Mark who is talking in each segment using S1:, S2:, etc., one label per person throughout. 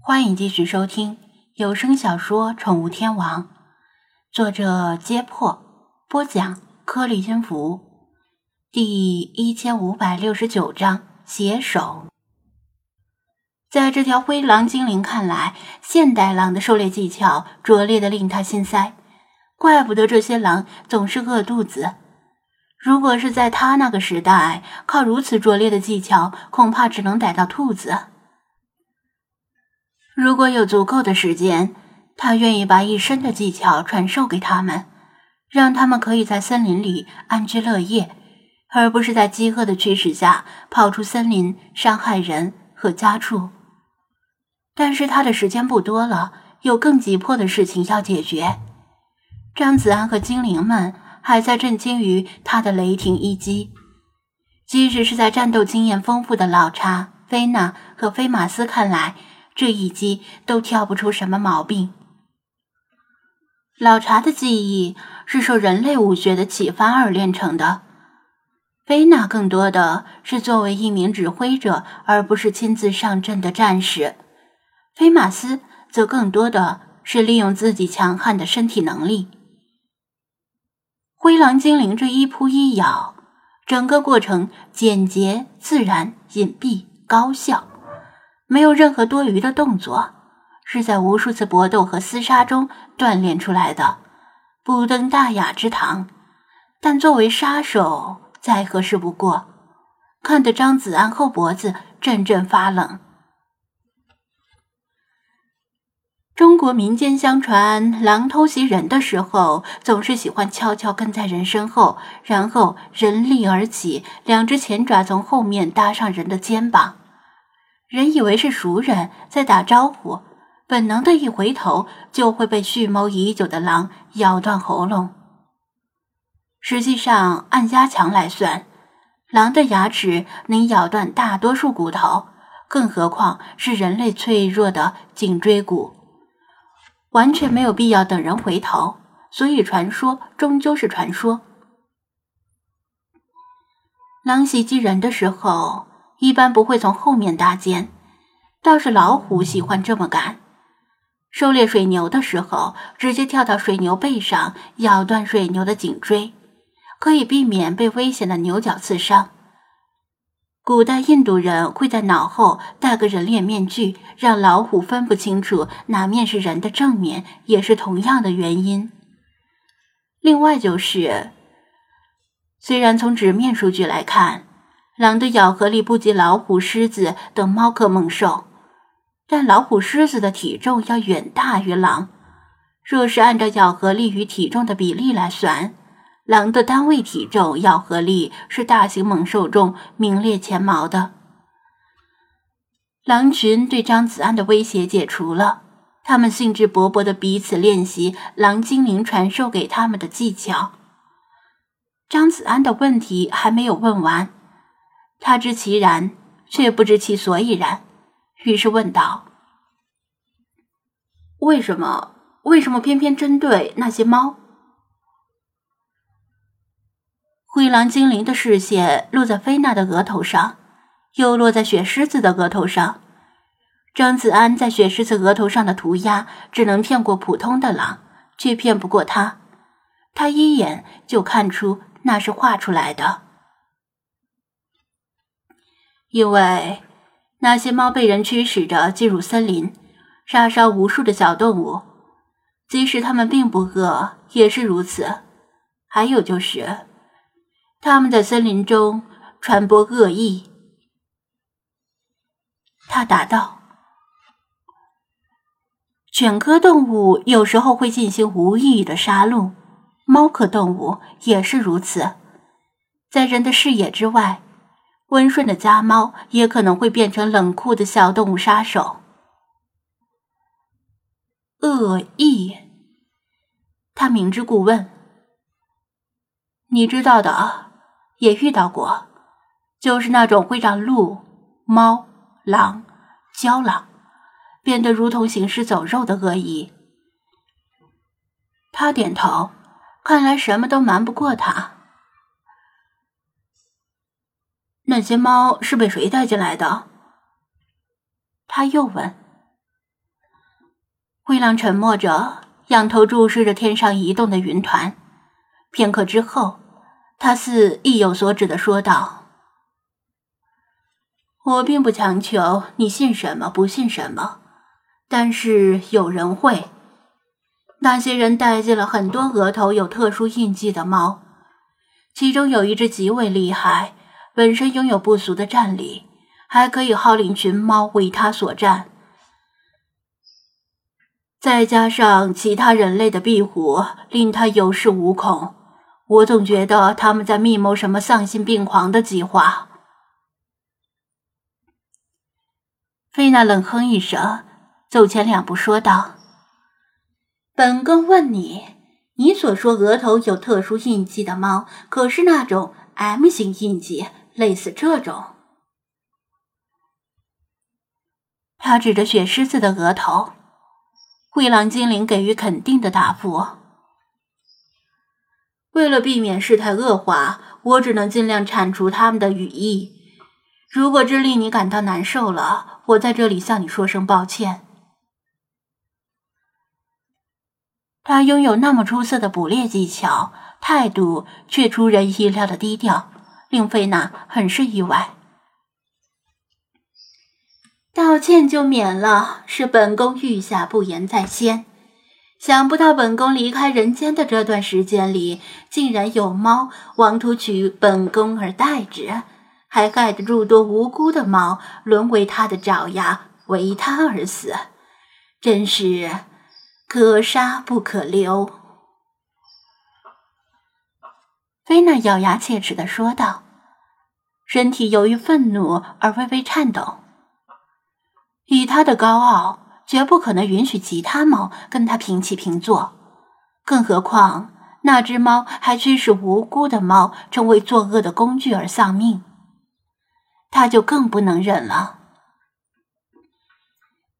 S1: 欢迎继续收听有声小说《宠物天王》，作者：揭破，播讲：颗粒音符，第一千五百六十九章携手。在这条灰狼精灵看来，现代狼的狩猎技巧拙劣的令他心塞，怪不得这些狼总是饿肚子。如果是在他那个时代，靠如此拙劣的技巧，恐怕只能逮到兔子。如果有足够的时间，他愿意把一身的技巧传授给他们，让他们可以在森林里安居乐业，而不是在饥饿的驱使下跑出森林伤害人和家畜。但是他的时间不多了，有更急迫的事情要解决。张子安和精灵们还在震惊于他的雷霆一击，即使是在战斗经验丰富的老查、菲娜和菲马斯看来。这一击都挑不出什么毛病。老查的技艺是受人类武学的启发而练成的，菲娜更多的是作为一名指挥者，而不是亲自上阵的战士。菲马斯则更多的是利用自己强悍的身体能力。灰狼精灵这一扑一咬，整个过程简洁、自然、隐蔽、高效。没有任何多余的动作，是在无数次搏斗和厮杀中锻炼出来的，不登大雅之堂。但作为杀手，再合适不过，看得张子安后脖子阵阵发冷。中国民间相传，狼偷袭人的时候，总是喜欢悄悄跟在人身后，然后人立而起，两只前爪从后面搭上人的肩膀。人以为是熟人在打招呼，本能的一回头，就会被蓄谋已久的狼咬断喉咙。实际上，按压强来算，狼的牙齿能咬断大多数骨头，更何况是人类脆弱的颈椎骨，完全没有必要等人回头。所以，传说终究是传说。狼袭击人的时候。一般不会从后面搭肩，倒是老虎喜欢这么干。狩猎水牛的时候，直接跳到水牛背上，咬断水牛的颈椎，可以避免被危险的牛角刺伤。古代印度人会在脑后戴个人脸面具，让老虎分不清楚哪面是人的正面，也是同样的原因。另外就是，虽然从纸面数据来看，狼的咬合力不及老虎、狮子等猫科猛兽，但老虎、狮子的体重要远大于狼。若是按照咬合力与体重的比例来算，狼的单位体重咬合力是大型猛兽中名列前茅的。狼群对张子安的威胁解除了，他们兴致勃勃地彼此练习狼精灵传授给他们的技巧。张子安的问题还没有问完。他知其然，却不知其所以然，于是问道：“为什么？为什么偏偏针对那些猫？”灰狼精灵的视线落在菲娜的额头上，又落在雪狮子的额头上。张子安在雪狮子额头上的涂鸦，只能骗过普通的狼，却骗不过他。他一眼就看出那是画出来的。因为那些猫被人驱使着进入森林，杀伤无数的小动物，即使它们并不饿，也是如此。还有就是，他们在森林中传播恶意。他答道：“犬科动物有时候会进行无意义的杀戮，猫科动物也是如此，在人的视野之外。”温顺的家猫也可能会变成冷酷的小动物杀手。恶意，他明知故问。你知道的，也遇到过，就是那种会让鹿、猫、狼、郊狼变得如同行尸走肉的恶意。他点头，看来什么都瞒不过他。那些猫是被谁带进来的？他又问。灰狼沉默着，仰头注视着天上移动的云团。片刻之后，他似意有所指的说道：“我并不强求你信什么不信什么，但是有人会。那些人带进了很多额头有特殊印记的猫，其中有一只极为厉害，本身拥有不俗的战力，还可以号令群猫为他所战。”再加上其他人类的庇护，令他有恃无恐。我总觉得他们在密谋什么丧心病狂的计划。菲娜冷哼一声，走前两步说道：“本宫问你，你所说额头有特殊印记的猫，可是那种 M 型印记，类似这种？”他指着雪狮子的额头。灰狼精灵给予肯定的答复。为了避免事态恶化，我只能尽量铲除他们的羽翼。如果这令你感到难受了，我在这里向你说声抱歉。他拥有那么出色的捕猎技巧，态度却出人意料的低调，令菲娜很是意外。道歉就免了，是本宫御下不言在先。想不到本宫离开人间的这段时间里，竟然有猫妄图取本宫而代之，还害得诸多无辜的猫沦为他的爪牙，为他而死，真是可杀不可留。菲娜咬牙切齿的说道，身体由于愤怒而微微颤抖。以他的高傲，绝不可能允许其他猫跟他平起平坐。更何况那只猫还驱使无辜的猫成为作恶的工具而丧命，他就更不能忍了。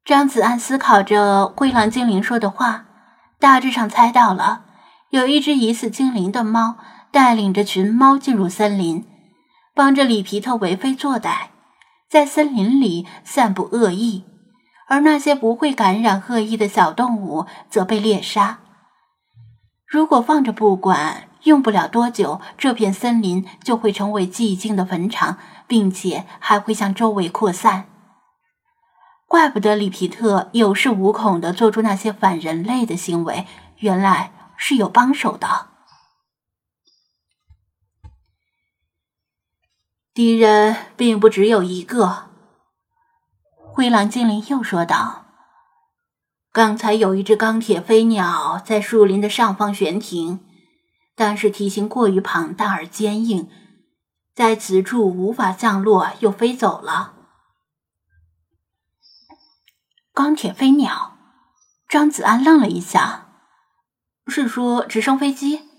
S1: 张子安思考着灰狼精灵说的话，大致上猜到了，有一只疑似精灵的猫带领着群猫进入森林，帮着里皮特为非作歹。在森林里散布恶意，而那些不会感染恶意的小动物则被猎杀。如果放着不管，用不了多久，这片森林就会成为寂静的坟场，并且还会向周围扩散。怪不得里皮特有恃无恐地做出那些反人类的行为，原来是有帮手的。敌人并不只有一个，灰狼精灵又说道：“刚才有一只钢铁飞鸟在树林的上方悬停，但是体型过于庞大而坚硬，在此处无法降落，又飞走了。”钢铁飞鸟，张子安愣了一下，是说直升飞机？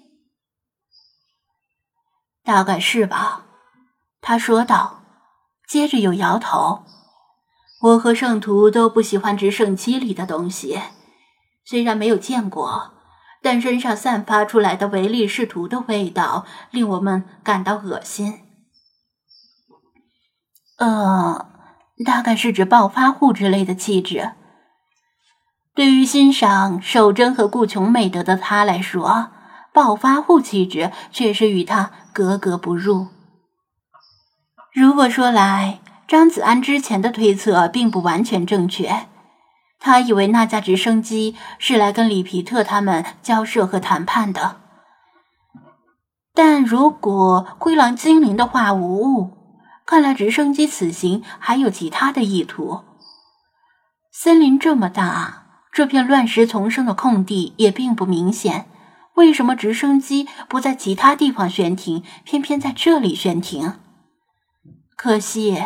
S1: 大概是吧。他说道，接着又摇头。我和圣徒都不喜欢直升机里的东西，虽然没有见过，但身上散发出来的唯利是图的味道令我们感到恶心。呃，大概是指暴发户之类的气质。对于欣赏守贞和顾穷美德的他来说，暴发户气质确实与他格格不入。如果说来，张子安之前的推测并不完全正确。他以为那架直升机是来跟里皮特他们交涉和谈判的。但如果灰狼精灵的话无误，看来直升机此行还有其他的意图。森林这么大，这片乱石丛生的空地也并不明显，为什么直升机不在其他地方悬停，偏偏在这里悬停？可惜，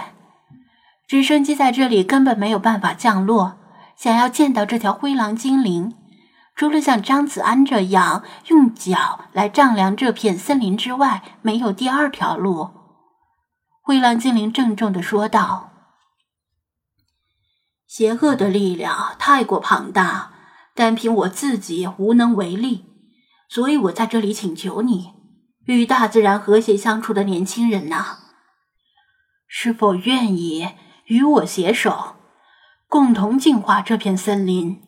S1: 直升机在这里根本没有办法降落。想要见到这条灰狼精灵，除了像张子安这样用脚来丈量这片森林之外，没有第二条路。灰狼精灵郑重的说道：“邪恶的力量太过庞大，单凭我自己无能为力，所以我在这里请求你，与大自然和谐相处的年轻人呐。”是否愿意与我携手，共同净化这片森林？